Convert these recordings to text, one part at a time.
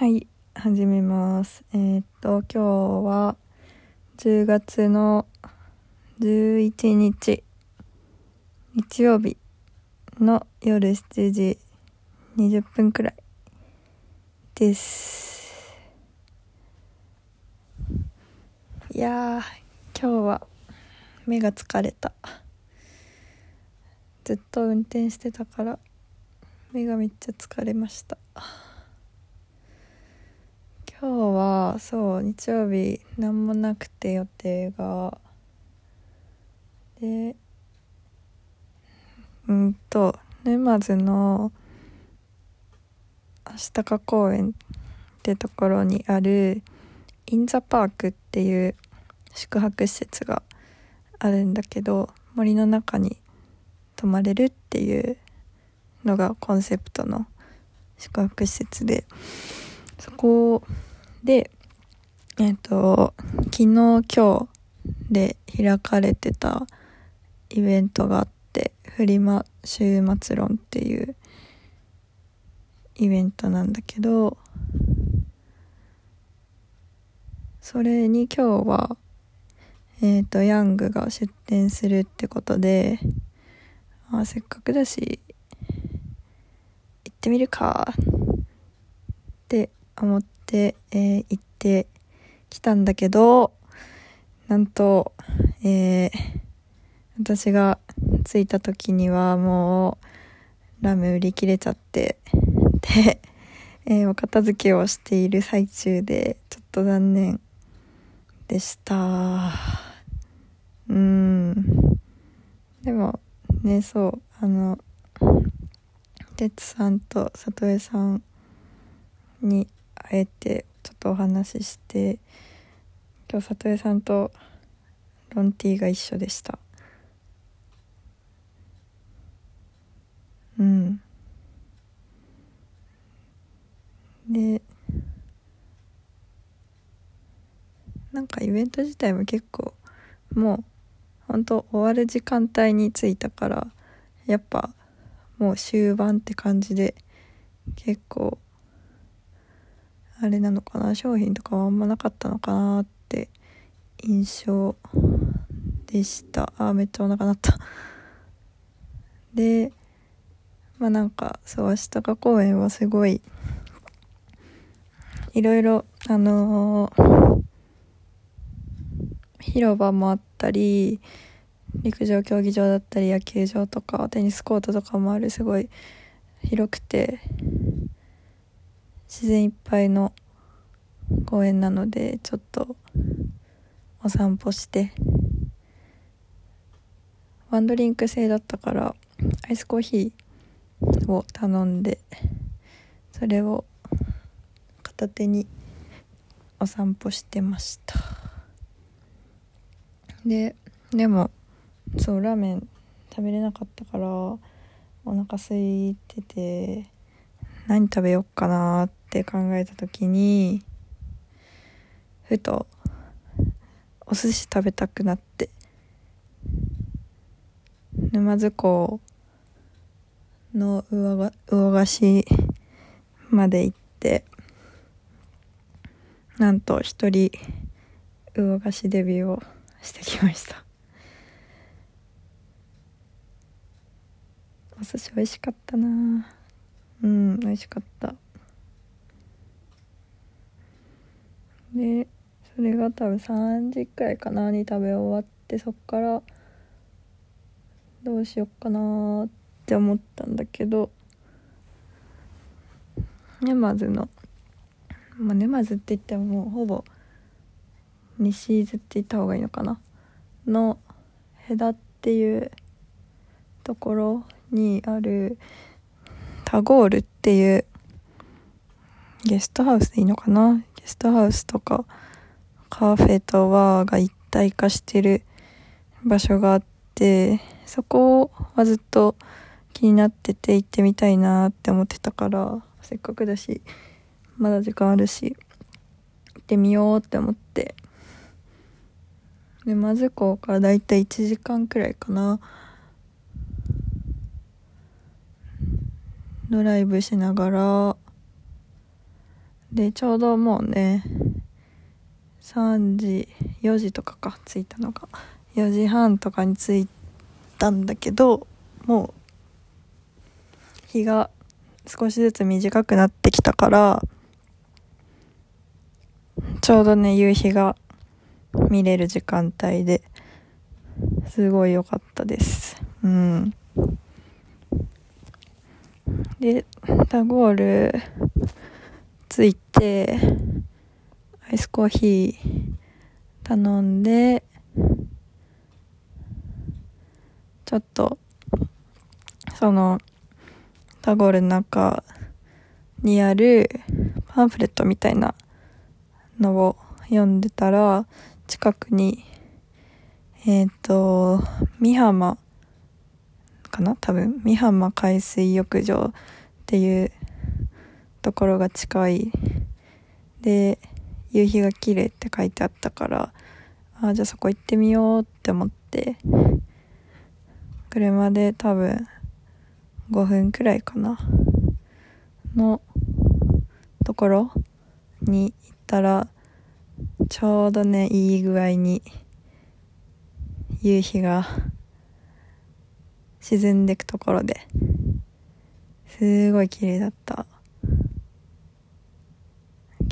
はい、始めます。えーっと、今日は10月の11日、日曜日の夜7時20分くらいです。いやー、今日は目が疲れた。ずっと運転してたから目がめっちゃ疲れました。今日はそう日曜日何もなくて予定が。でうんと沼津の足高公園ってところにあるインザパークっていう宿泊施設があるんだけど森の中に泊まれるっていうのがコンセプトの宿泊施設でそこをでえっ、と昨日今日で開かれてたイベントがあってフリマ週末論っていうイベントなんだけどそれに今日はえっ、とヤングが出店するってことであせっかくだし行ってみるかって思ってて、えー行ってきたんだけどなんと、えー私が着いた時にはもうラメ売り切れちゃってで、えーお片付けをしている最中でちょっと残念でした。うん。でもねそうあの哲さんと里江さんに会えてちょっとお話しして今日里江さんとロンティーが一緒でした。うん。でなんかイベント自体も結構もうほんと終わる時間帯に着いたからやっぱもう終盤って感じで結構あれなのかな商品とかはあんまなかったのかなって印象でした。あーめっちゃお腹鳴った。でまあなんかそう足高公園はすごいいろいろあのー広場もあったり陸上競技場だったり野球場とかテニスコートとかもあるすごい広くて。自然いっぱいの公園なのでちょっとお散歩して。ワンドリンク制だったからアイスコーヒーを頼んでそれを片手にお散歩してました。ででもそうラーメン食べれなかったからお腹空いてて何食べようかなってって考えた時にふとお寿司食べたくなって沼津港の魚が魚菓子まで行ってなんと一人魚菓子デビューをしてきました。お寿司美味しかったなうん美味しかった。でそれが多分3時くらいかなに食べ終わってそっからどうしよっかなって思ったんだけど。沼津のまあ沼津って言ってももうほぼ西伊豆って言った方がいいのかな。の戸田っていうところにあるタゴールっていうゲストハウスでいいのかな？ゲストハウスとかカフェとバーが一体化してる場所があってそこはずっと気になってて行ってみたいなって思ってたからせっかくだしまだ時間あるし行ってみようって思って。沼津港からだいたい1時間くらいかな。ドライブしながらでちょうどもうね3時4時とかか着いたのが。4時半とかに着いたんだけどもう日が少しずつ短くなってきたからちょうどね夕日が見れる時間帯ですごい良かったです。うん。でタゴール着いてアイスコーヒー頼んでちょっとそのタゴールの中にあるパンフレットみたいなのを読んでたら近くにえっ、ー、と美浜かな？多分美浜海水浴場っていうところが近い。で夕日が綺麗って書いてあったからあじゃあそこ行ってみようって思って車で多分5分くらいかなのところに行ったらちょうどねいい具合に夕日が沈んでくところですごい綺麗だった。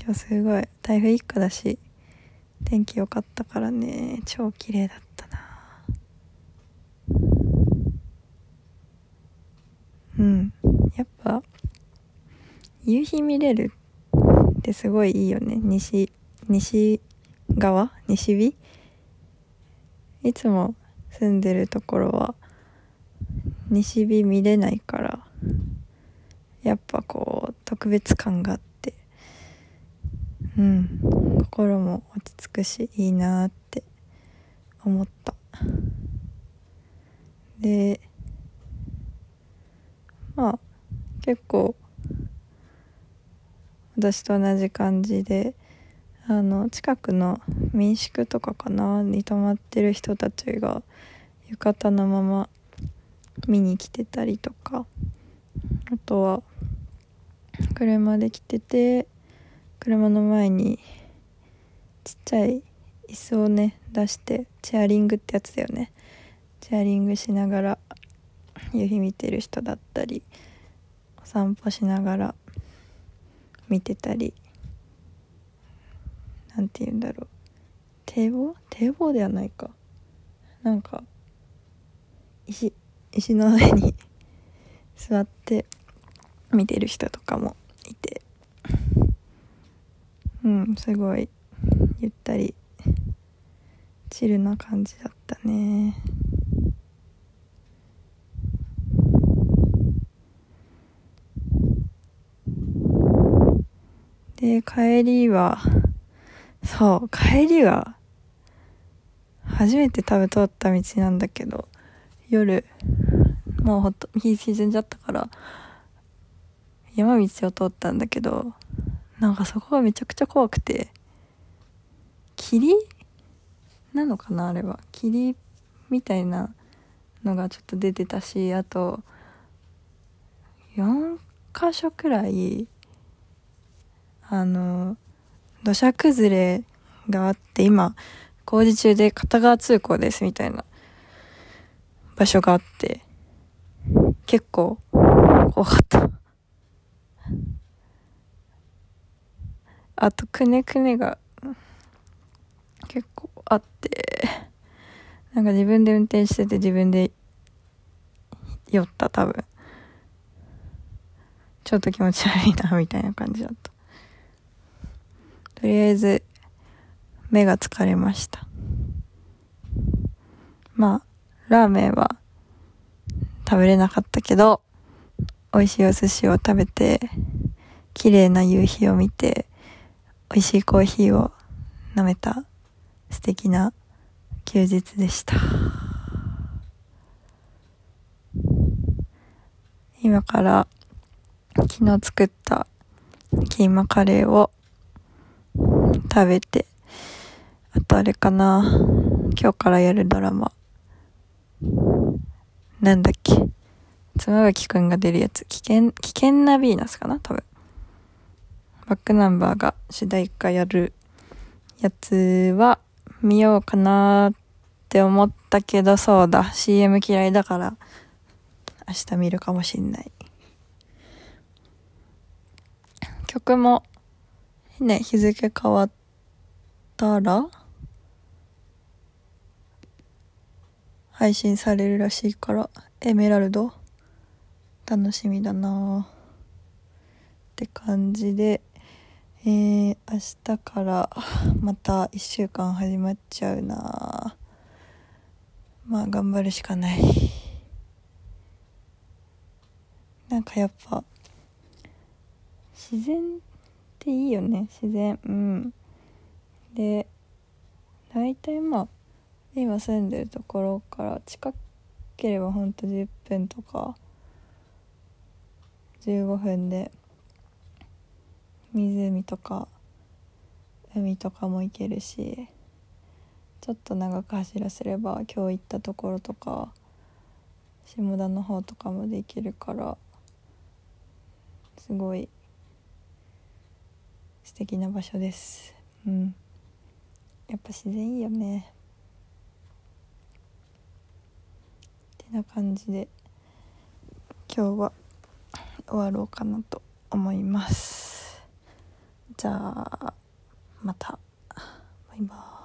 今日すごい台風一過だし天気良かったからね。超綺麗だったな。うん。やっぱ夕日見れるってすごいいいよね。西西側？西日？いつも住んでるところは西日見れないからやっぱこう特別感があって。うん。心も落ち着くしいいなって思った。でまあ結構私と同じ感じであの近くの民宿とかかなに泊まってる人たちが浴衣のまま見に来てたりとか。あとは車で来てて車の前にちっちゃい椅子をね出してチェアリングってやつだよね。チェアリングしながら夕日見てる人だったりお散歩しながら見てたり何て言うんだろう。堤防？堤防ではないか。なんか石石の上に 座って見てる人とかもいて。うんすごいゆったりチルな感じだったね。で帰りはそう帰りは初めて多分通った道なんだけど夜もうほんと日沈んじゃったから山道を通ったんだけどなんかそこがめちゃくちゃ怖くて。霧なのかなあれは。霧みたいなのがちょっと出てたしあと4箇所くらいあの土砂崩れがあって今工事中で片側通行ですみたいな場所があって結構怖かった。あとくねくねが結構あってなんか自分で運転してて自分で酔った多分。ちょっと気持ち悪いなみたいな感じだった。とりあえず目が疲れました。まあラーメンは食べれなかったけど美味しいお寿司を食べて綺麗な夕日を見て美味しいコーヒーを飲めた素敵な休日でした今から昨日作ったキーマカレーを食べて、あとあれかな、今日からやるドラマ。なんだっけ。妻夫木くんが出るやつ。危険、危険なヴィーナスかな多分。バックナンバーが主題歌やるやつは見ようかなって思ったけどそうだ。CM 嫌いだから明日見るかもしんない。曲もね日付変わったら配信されるらしいからエメラルド楽しみだなって感じでえー、明日からまた1週間始まっちゃうな。まあ頑張るしかない。なんかやっぱ自然っていいよね。自然。うん。で大体まあ今住んでるところから近ければほんと10分とか15分で湖とか海とかも行けるしちょっと長く走らせれば今日行ったところとか下田の方とかまで行けるからすごい素敵な場所です。うん。やっぱ自然いいよね。ってな感じで今日は終わろうかなと思います。じゃあまた。バイバーイ。